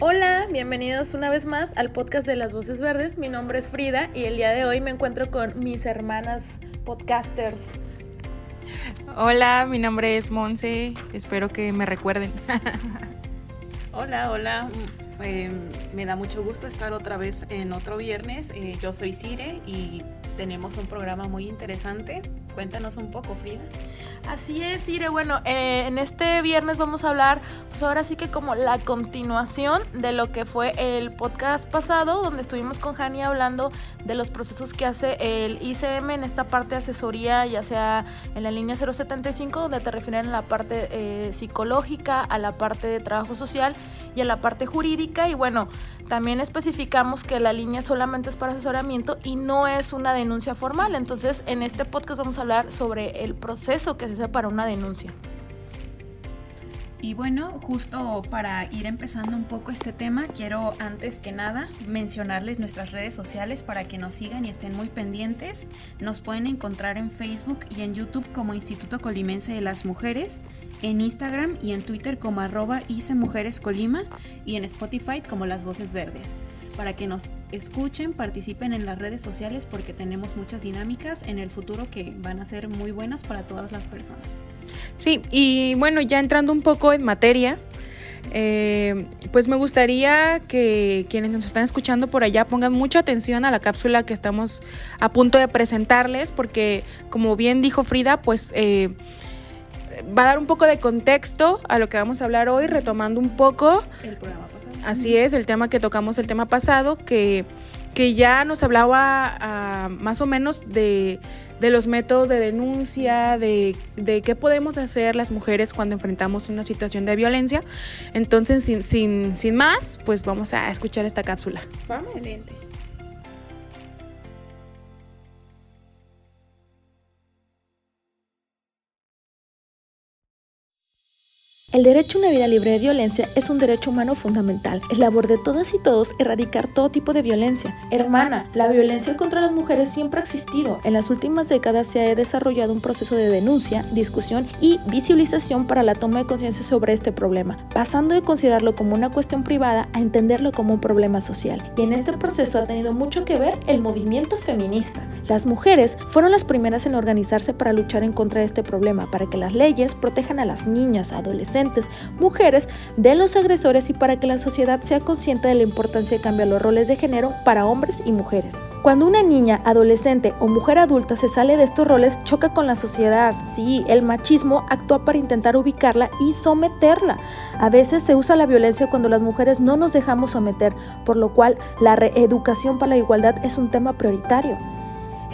Hola, bienvenidos una vez más al podcast de Las Voces Verdes. Mi nombre es Frida y el día de hoy me encuentro con mis hermanas podcasters. Hola, mi nombre es Monse, espero que me recuerden. hola, hola, eh, me da mucho gusto estar otra vez en otro viernes. Eh, yo soy Cire y tenemos un programa muy interesante. Cuéntanos un poco, Frida. Así es, Ire. Bueno, eh, en este viernes vamos a hablar, pues ahora sí que como la continuación de lo que fue el podcast pasado, donde estuvimos con Hani hablando de los procesos que hace el ICM en esta parte de asesoría, ya sea en la línea 075, donde te refieren a la parte eh, psicológica, a la parte de trabajo social y a la parte jurídica. Y bueno, también especificamos que la línea solamente es para asesoramiento y no es una denuncia formal. Entonces, en este podcast vamos a hablar sobre el proceso que se hace para una denuncia. Y bueno, justo para ir empezando un poco este tema, quiero antes que nada mencionarles nuestras redes sociales para que nos sigan y estén muy pendientes. Nos pueden encontrar en Facebook y en YouTube como Instituto Colimense de las Mujeres en Instagram y en Twitter como arroba Mujeres y en Spotify como Las Voces Verdes. Para que nos escuchen, participen en las redes sociales porque tenemos muchas dinámicas en el futuro que van a ser muy buenas para todas las personas. Sí, y bueno, ya entrando un poco en materia, eh, pues me gustaría que quienes nos están escuchando por allá pongan mucha atención a la cápsula que estamos a punto de presentarles, porque como bien dijo Frida, pues eh, va a dar un poco de contexto a lo que vamos a hablar hoy, retomando un poco. El programa pasado. Así es, el tema que tocamos el tema pasado, que, que ya nos hablaba ah, más o menos de, los métodos de denuncia, de, de, qué podemos hacer las mujeres cuando enfrentamos una situación de violencia. Entonces, sin, sin, sin más, pues vamos a escuchar esta cápsula. Vamos. Excelente. El derecho a una vida libre de violencia es un derecho humano fundamental. Es labor de todas y todos erradicar todo tipo de violencia. Hermana, la violencia contra las mujeres siempre ha existido. En las últimas décadas se ha desarrollado un proceso de denuncia, discusión y visibilización para la toma de conciencia sobre este problema, pasando de considerarlo como una cuestión privada a entenderlo como un problema social. Y en este proceso ha tenido mucho que ver el movimiento feminista. Las mujeres fueron las primeras en organizarse para luchar en contra de este problema, para que las leyes protejan a las niñas, adolescentes, mujeres de los agresores y para que la sociedad sea consciente de la importancia de cambiar los roles de género para hombres y mujeres. Cuando una niña, adolescente o mujer adulta se sale de estos roles, choca con la sociedad. Sí, el machismo actúa para intentar ubicarla y someterla. A veces se usa la violencia cuando las mujeres no nos dejamos someter, por lo cual la reeducación para la igualdad es un tema prioritario.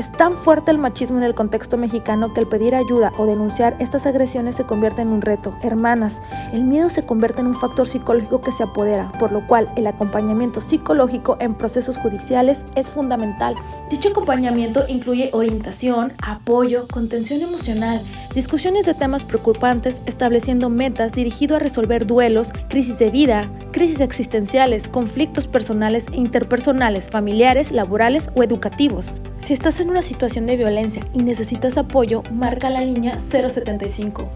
Es tan fuerte el machismo en el contexto mexicano que el pedir ayuda o denunciar estas agresiones se convierte en un reto. Hermanas, el miedo se convierte en un factor psicológico que se apodera, por lo cual el acompañamiento psicológico en procesos judiciales es fundamental. Dicho acompañamiento incluye orientación, apoyo, contención emocional, discusiones de temas preocupantes, estableciendo metas dirigido a resolver duelos, crisis de vida, crisis existenciales, conflictos personales e interpersonales, familiares, laborales o educativos. Si estás en una situación de violencia y necesitas apoyo, marca la línea 075.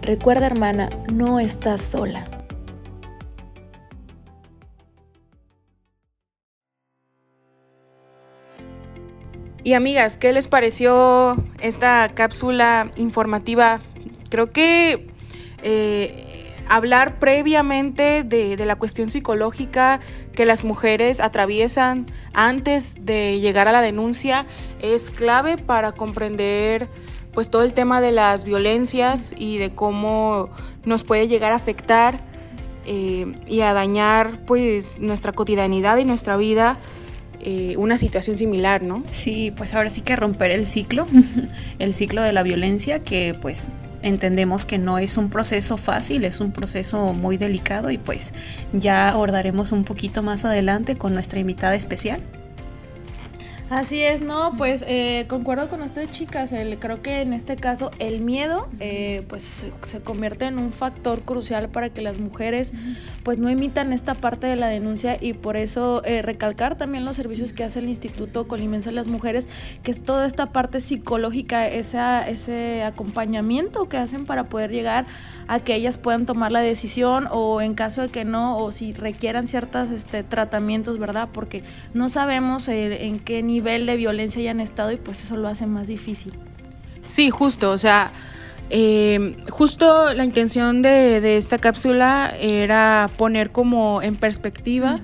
Recuerda hermana, no estás sola. Y amigas, ¿qué les pareció esta cápsula informativa? Creo que eh, hablar previamente de, la cuestión psicológica que las mujeres atraviesan antes de llegar a la denuncia es clave para comprender pues todo el tema de las violencias y de cómo nos puede llegar a afectar eh, y a dañar pues nuestra cotidianidad y nuestra vida eh, una situación similar, ¿no? Sí, pues ahora sí que romper el ciclo, el ciclo de la violencia que pues entendemos que no es un proceso fácil, es un proceso muy delicado y pues ya abordaremos un poquito más adelante con nuestra invitada especial. Así es, no, pues eh, concuerdo con ustedes chicas, el, creo que en este caso el miedo eh, pues se, convierte en un factor crucial para que las mujeres pues no imitan esta parte de la denuncia y por eso eh, recalcar también los servicios que hace el Instituto Colimense de las Mujeres, que es toda esta parte psicológica, esa, ese acompañamiento que hacen para poder llegar a que ellas puedan tomar la decisión o en caso de que no, o si requieran ciertos este, tratamientos, ¿verdad? Porque no sabemos en qué nivel nivel de violencia hayan estado y pues eso lo hace más difícil. Sí, justo, o sea, eh, justo la intención de, esta cápsula era poner como en perspectiva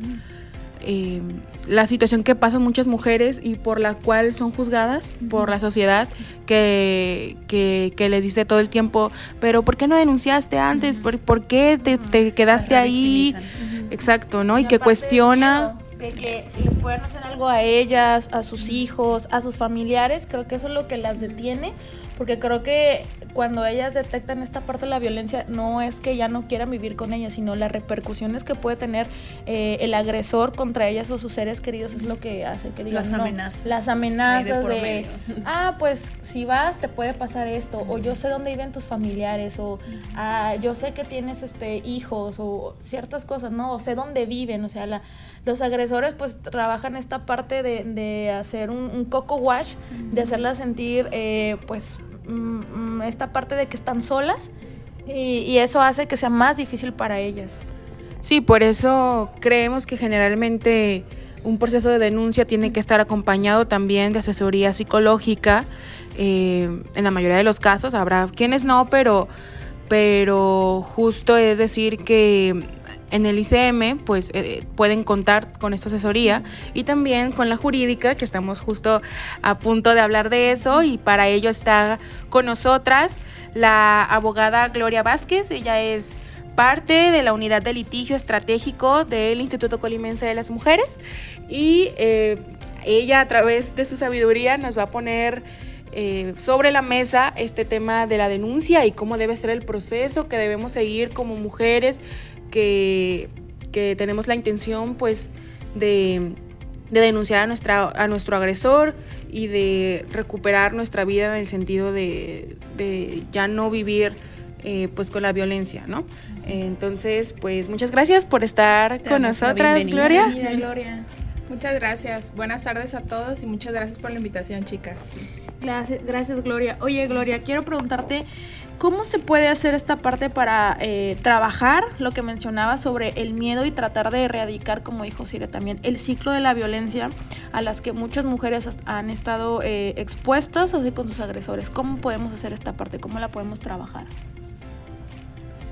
eh, la situación que pasan muchas mujeres y por la cual son juzgadas por la sociedad que, que, les dice todo el tiempo, pero ¿por qué no denunciaste antes? ¿Por, qué te, quedaste ahí? Exacto, ¿no? Y, que cuestiona de que les puedan hacer algo a ellas, a sus hijos, a sus familiares, creo que eso es lo que las detiene, porque creo que cuando ellas detectan esta parte de la violencia, no es que ya no quieran vivir con ellas, sino las repercusiones que puede tener eh, el agresor contra ellas o sus seres queridos es lo que hace que digan, las amenazas. las amenazas de, ah, pues si vas te puede pasar esto, o yo sé dónde viven tus familiares, o ah, yo sé que tienes este hijos, o ciertas cosas, ¿no? O sé dónde viven, o sea, la, los agresores pues trabajan esta parte de, de hacer un, coco wash, de hacerlas sentir eh, pues mm, esta parte de que están solas y, y, eso hace que sea más difícil para ellas. Sí, por eso creemos que generalmente un proceso de denuncia tiene que estar acompañado también de asesoría psicológica. Eh, en la mayoría de los casos habrá quienes no, pero, pero justo es decir que en el ICM pues eh, pueden contar con esta asesoría y también con la jurídica que estamos justo a punto de hablar de eso y para ello está con nosotras la abogada Gloria Vázquez, ella es parte de la unidad de litigio estratégico del Instituto Colimense de las Mujeres y eh, ella a través de su sabiduría nos va a poner eh, sobre la mesa este tema de la denuncia y cómo debe ser el proceso que debemos seguir como mujeres que, tenemos la intención pues de, denunciar a, nuestra, a nuestro agresor y de recuperar nuestra vida en el sentido de, ya no vivir eh, pues con la violencia, ¿no? Entonces, pues muchas gracias por estar con nosotras, Gloria. Gloria. Muchas gracias. Buenas tardes a todos y muchas gracias por la invitación, chicas. Gracias, gracias Gloria. Oye, Gloria, quiero preguntarte ¿Cómo se puede hacer esta parte para eh, trabajar lo que mencionaba sobre el miedo y tratar de erradicar, como dijo Sire también, el ciclo de la violencia a las que muchas mujeres han estado eh, expuestas así con sus agresores? ¿Cómo podemos hacer esta parte? ¿Cómo la podemos trabajar?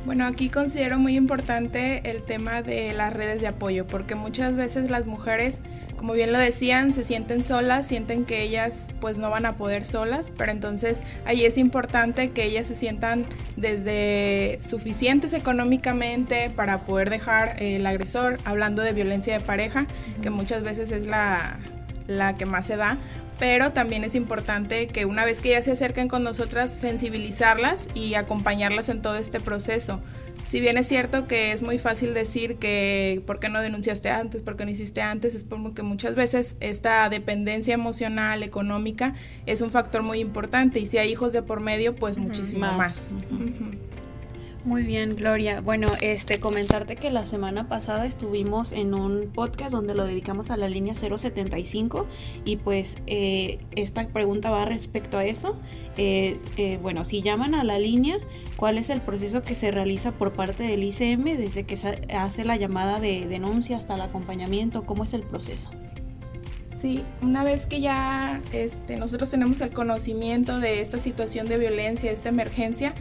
Bueno, aquí considero muy importante el tema de las redes de apoyo, porque muchas veces las mujeres, como bien lo decían, se sienten solas, sienten que ellas pues no van a poder solas, pero entonces ahí es importante que ellas se sientan desde suficientes económicamente para poder dejar el agresor, hablando de violencia de pareja, que muchas veces es la, la que más se da, pero también es importante que una vez que ya se acerquen con nosotras, sensibilizarlas y acompañarlas en todo este proceso. Si bien es cierto que es muy fácil decir que por qué no denunciaste antes, por qué no hiciste antes, es porque muchas veces esta dependencia emocional, económica, es un factor muy importante y si hay hijos de por medio, pues muchísimo más. Muy bien, Gloria. Bueno, este comentarte que la semana pasada estuvimos en un podcast donde lo dedicamos a la línea 075 y pues eh, esta pregunta va respecto a eso. Eh, eh, bueno, si llaman a la línea, ¿cuál es el proceso que se realiza por parte del ICM desde que se hace la llamada de denuncia hasta el acompañamiento? ¿Cómo es el proceso? Sí, una vez que ya este, nosotros tenemos el conocimiento de esta situación de violencia, esta emergencia,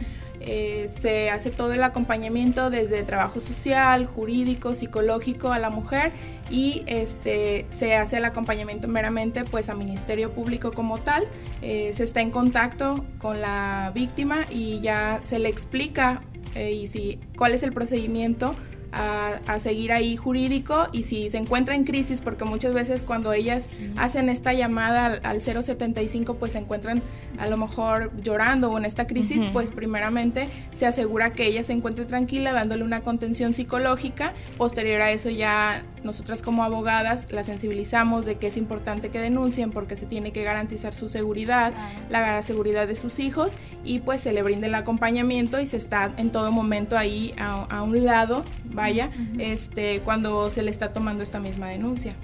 eh, se hace todo el acompañamiento desde trabajo social, jurídico, psicológico a la mujer y este, se hace el acompañamiento meramente pues a Ministerio Público como tal. Eh, se está en contacto con la víctima y ya se le explica eh, y si, cuál es el procedimiento a, seguir ahí jurídico y si se encuentra en crisis, porque muchas veces cuando ellas hacen esta llamada al, 075 pues se encuentran a lo mejor llorando o en esta crisis, pues primeramente se asegura que ella se encuentre tranquila dándole una contención psicológica, posterior a eso ya nosotras como abogadas la sensibilizamos de que es importante que denuncien porque se tiene que garantizar su seguridad, la seguridad de sus hijos y pues se le brinde el acompañamiento y se está en todo momento ahí a, un lado, vaya, este, cuando se le está tomando esta misma denuncia.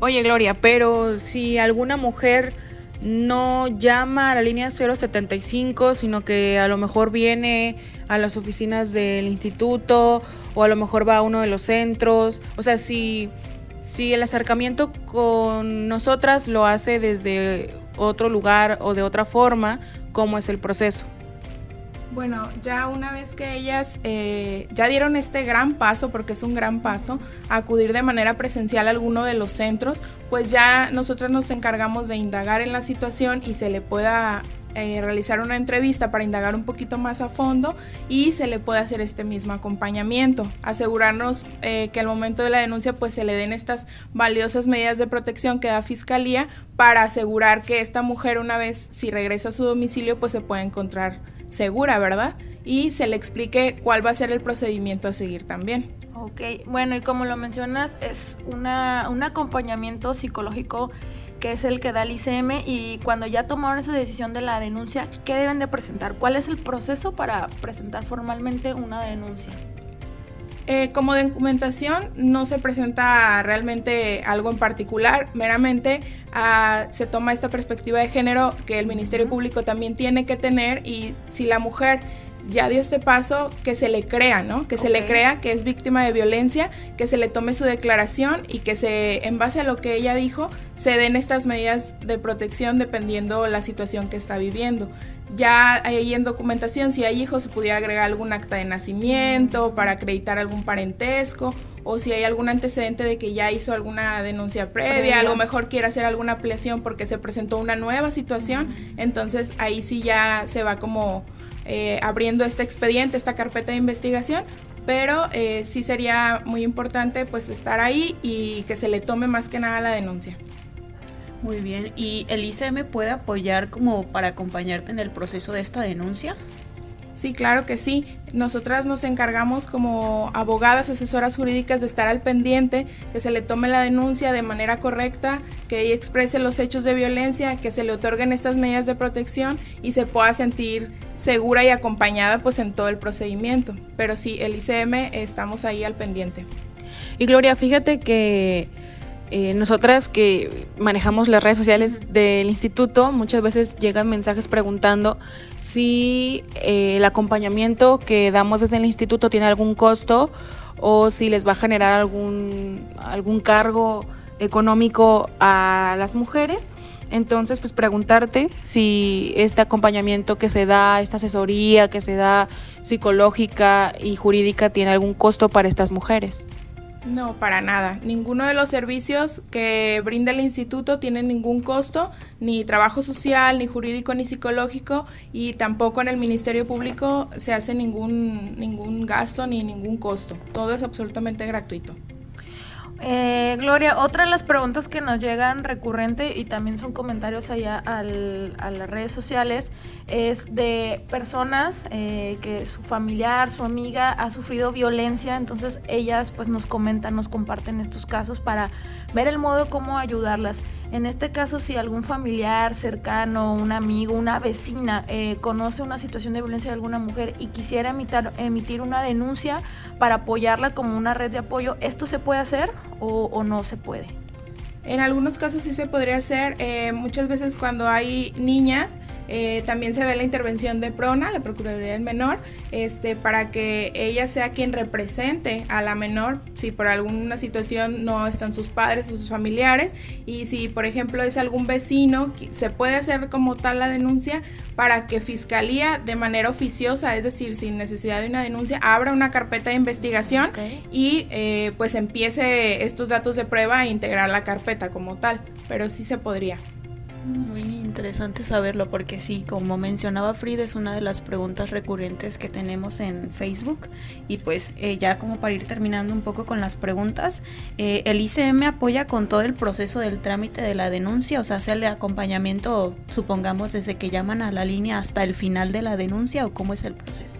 Oye Gloria, pero si alguna mujer no llama a la línea 075, sino que a lo mejor viene a las oficinas del instituto o a lo mejor va a uno de los centros. O sea, si, si el acercamiento con nosotras lo hace desde otro lugar o de otra forma, ¿cómo es el proceso? Bueno, ya una vez que ellas eh, ya dieron este gran paso, porque es un gran paso, acudir de manera presencial a alguno de los centros, pues ya nosotros nos encargamos de indagar en la situación y se le pueda eh, realizar una entrevista para indagar un poquito más a fondo y se le puede hacer este mismo acompañamiento. Asegurarnos eh, que al momento de la denuncia pues se le den estas valiosas medidas de protección que da Fiscalía para asegurar que esta mujer una vez si regresa a su domicilio pues se pueda encontrar segura, ¿verdad? Y se le explique cuál va a ser el procedimiento a seguir también. Ok, bueno y como lo mencionas es una, un acompañamiento psicológico que es el que da el ICM, y cuando ya tomaron esa decisión de la denuncia, ¿qué deben de presentar? ¿Cuál es el proceso para presentar formalmente una denuncia? Eh, como documentación no se presenta realmente algo en particular, meramente ah, se toma esta perspectiva de género que el Ministerio Público también tiene que tener y si la mujer ya dio este paso, que se le crea, ¿no? Que se le crea que es víctima de violencia, que se le tome su declaración y que se, en base a lo que ella dijo, se den estas medidas de protección dependiendo la situación que está viviendo. Ya ahí en documentación, si hay hijos, se pudiera agregar algún acta de nacimiento para acreditar algún parentesco o si hay algún antecedente de que ya hizo alguna denuncia previa, a lo mejor quiere hacer alguna ampliación porque se presentó una nueva situación, entonces ahí sí ya se va como eh, abriendo este expediente, esta carpeta de investigación, pero eh, sí sería muy importante pues estar ahí y que se le tome más que nada la denuncia. Muy bien, ¿y el ICM puede apoyar como para acompañarte en el proceso de esta denuncia? Sí, claro que sí. Nosotras nos encargamos como abogadas, asesoras jurídicas de estar al pendiente, que se le tome la denuncia de manera correcta, que ella exprese los hechos de violencia, que se le otorguen estas medidas de protección y se pueda sentir segura y acompañada pues en todo el procedimiento. Pero sí, el ICM estamos ahí al pendiente. Y Gloria, fíjate que eh, nosotras que manejamos las redes sociales del instituto, muchas veces llegan mensajes preguntando si eh, el acompañamiento que damos desde el instituto tiene algún costo o si les va a generar algún, algún cargo económico a las mujeres. Entonces, pues preguntarte si este acompañamiento que se da, esta asesoría que se da psicológica y jurídica tiene algún costo para estas mujeres. No, para nada. Ninguno de los servicios que brinda el instituto tiene ningún costo, ni trabajo social, ni jurídico, ni psicológico, y tampoco en el Ministerio Público se hace ningún, ningún gasto ni ningún costo. Todo es absolutamente gratuito. Eh, Gloria, otra de las preguntas que nos llegan recurrente y también son comentarios allá al, a las redes sociales es de personas eh, que su familiar, su amiga ha sufrido violencia, entonces ellas pues nos comentan, nos comparten estos casos para ver el modo cómo ayudarlas. En este caso, si algún familiar cercano, un amigo, una vecina eh, conoce una situación de violencia de alguna mujer y quisiera emitar, emitir una denuncia para apoyarla como una red de apoyo, ¿esto se puede hacer o, no se puede? En algunos casos sí se podría hacer. Eh, muchas veces cuando hay niñas, eh, también se ve la intervención de PRONA, la Procuraduría del Menor, este, para que ella sea quien represente a la menor si por alguna situación no están sus padres o sus familiares. Y si, por ejemplo, es algún vecino, se puede hacer como tal la denuncia para que Fiscalía de manera oficiosa, es decir, sin necesidad de una denuncia, abra una carpeta de investigación y eh, pues empiece estos datos de prueba a integrar la carpeta como tal, pero sí se podría. Muy interesante saberlo porque sí, como mencionaba Frida, es una de las preguntas recurrentes que tenemos en Facebook y pues eh, ya como para ir terminando un poco con las preguntas, eh, el ICM apoya con todo el proceso del trámite de la denuncia, o sea, hace el acompañamiento, supongamos, desde que llaman a la línea hasta el final de la denuncia o cómo es el proceso.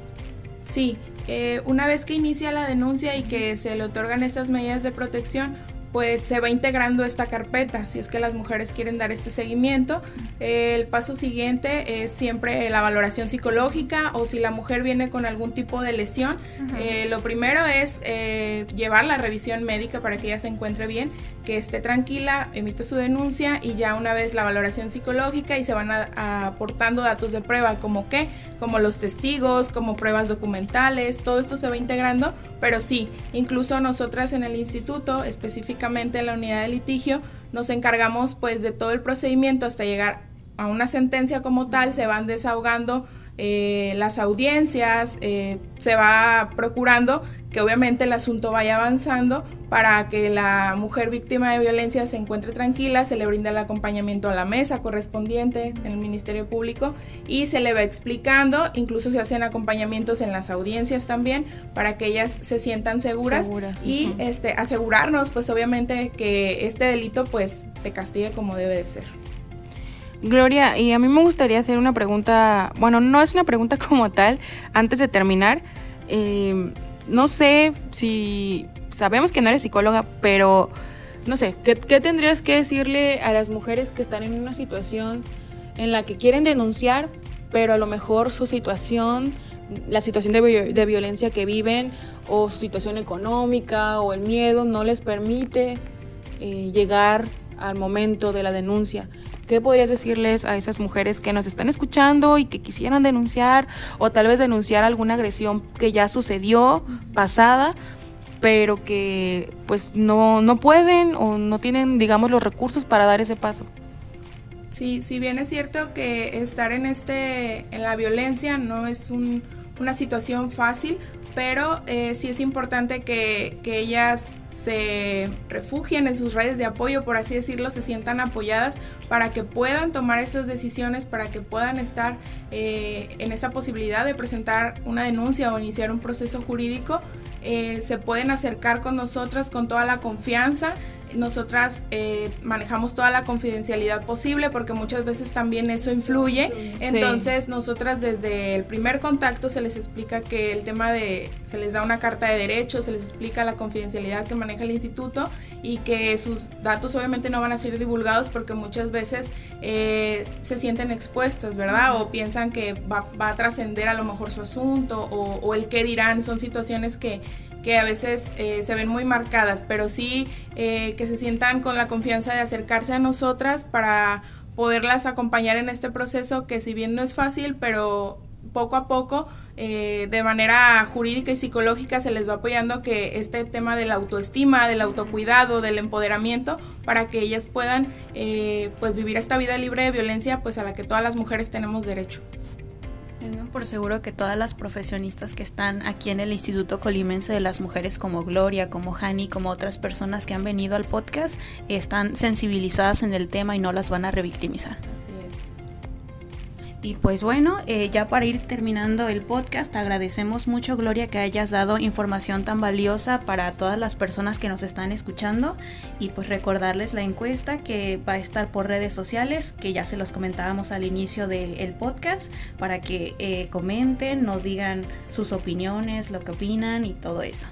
Sí, eh, una vez que inicia la denuncia y que se le otorgan estas medidas de protección, pues se va integrando esta carpeta, si es que las mujeres quieren dar este seguimiento. El paso siguiente es siempre la valoración psicológica o si la mujer viene con algún tipo de lesión, eh, lo primero es eh, llevar la revisión médica para que ella se encuentre bien, que esté tranquila, emite su denuncia y ya una vez la valoración psicológica y se van aportando datos de prueba como qué, como los testigos, como pruebas documentales, todo esto se va integrando, pero sí, incluso nosotras en el instituto, específicamente en la unidad de litigio, nos encargamos pues de todo el procedimiento hasta llegar a una sentencia como tal, se van desahogando eh, las audiencias, eh, se va procurando que obviamente el asunto vaya avanzando para que la mujer víctima de violencia se encuentre tranquila, se le brinda el acompañamiento a la mesa correspondiente en el Ministerio Público y se le va explicando, incluso se hacen acompañamientos en las audiencias también para que ellas se sientan seguras, y este, asegurarnos pues obviamente que este delito pues se castigue como debe de ser. Gloria, y a mí me gustaría hacer una pregunta, bueno, no es una pregunta como tal, antes de terminar. Eh, no sé si sabemos que no eres psicóloga, pero no sé, ¿qué, tendrías que decirle a las mujeres que están en una situación en la que quieren denunciar, pero a lo mejor su situación, la situación de, violencia que viven, o su situación económica, o el miedo, no les permite eh, llegar al momento de la denuncia? ¿Qué podrías decirles a esas mujeres que nos están escuchando y que quisieran denunciar o tal vez denunciar alguna agresión que ya sucedió, pasada, pero que pues no, no pueden o no tienen, digamos, los recursos para dar ese paso? Sí, si bien es cierto que estar en este, en la violencia no es una situación fácil, pero eh, sí es importante que, que, ellas se refugien en sus redes de apoyo, por así decirlo, se sientan apoyadas para que puedan tomar esas decisiones, para que puedan estar eh, en esa posibilidad de presentar una denuncia o iniciar un proceso jurídico. Eh, se pueden acercar con nosotras con toda la confianza nosotras eh, manejamos toda la confidencialidad posible porque muchas veces también eso influye. Entonces, nosotras desde el primer contacto se les explica que el tema de, se les da una carta de derechos, se les explica la confidencialidad que maneja el instituto y que sus datos obviamente no van a ser divulgados porque muchas veces eh, se sienten expuestas, ¿verdad? O piensan que va, a trascender a lo mejor su asunto o, o el qué dirán. Son situaciones que que a veces eh, se ven muy marcadas, pero sí eh, que se sientan con la confianza de acercarse a nosotras para poderlas acompañar en este proceso que si bien no es fácil, pero poco a poco, eh, de manera jurídica y psicológica, se les va apoyando que este tema de la autoestima, del autocuidado, del empoderamiento, para que ellas puedan pues vivir esta vida libre de violencia, pues a la que todas las mujeres tenemos derecho. Tengo por seguro que todas las profesionistas que están aquí en el Instituto Colimense de las Mujeres como Gloria, como Hani, como otras personas que han venido al podcast, están sensibilizadas en el tema y no las van a revictimizar. Y pues bueno, eh, ya para ir terminando el podcast, agradecemos mucho Gloria que hayas dado información tan valiosa para todas las personas que nos están escuchando y pues recordarles la encuesta que va a estar por redes sociales, que ya se los comentábamos al inicio del podcast, para que eh, comenten, nos digan sus opiniones, lo que opinan y todo eso.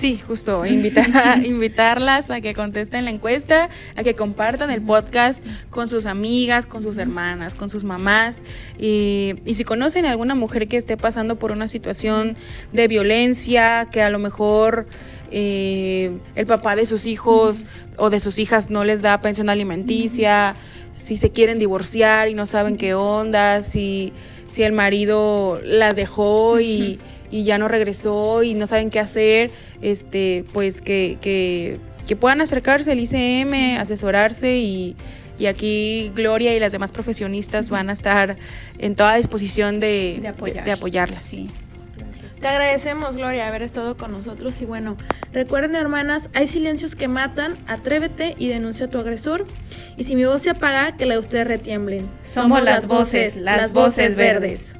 Sí, justo, invitar, invitarlas a que contesten la encuesta, a que compartan el podcast con sus amigas, con sus hermanas, con sus mamás. Y, si conocen a alguna mujer que esté pasando por una situación de violencia, que a lo mejor eh, el papá de sus hijos o de sus hijas no les da pensión alimenticia, si se quieren divorciar y no saben qué onda, si, si el marido las dejó y, y ya no regresó y no saben qué hacer este, pues que, que, puedan acercarse al ICM, asesorarse y, aquí Gloria y las demás profesionistas van a estar en toda disposición de, de, apoyarlas. Te agradecemos, Gloria, haber estado con nosotros. Y bueno, recuerden, hermanas, hay silencios que matan. Atrévete y denuncia a tu agresor. Y si mi voz se apaga, que la de ustedes retiemblen. Somos las voces, las voces verdes.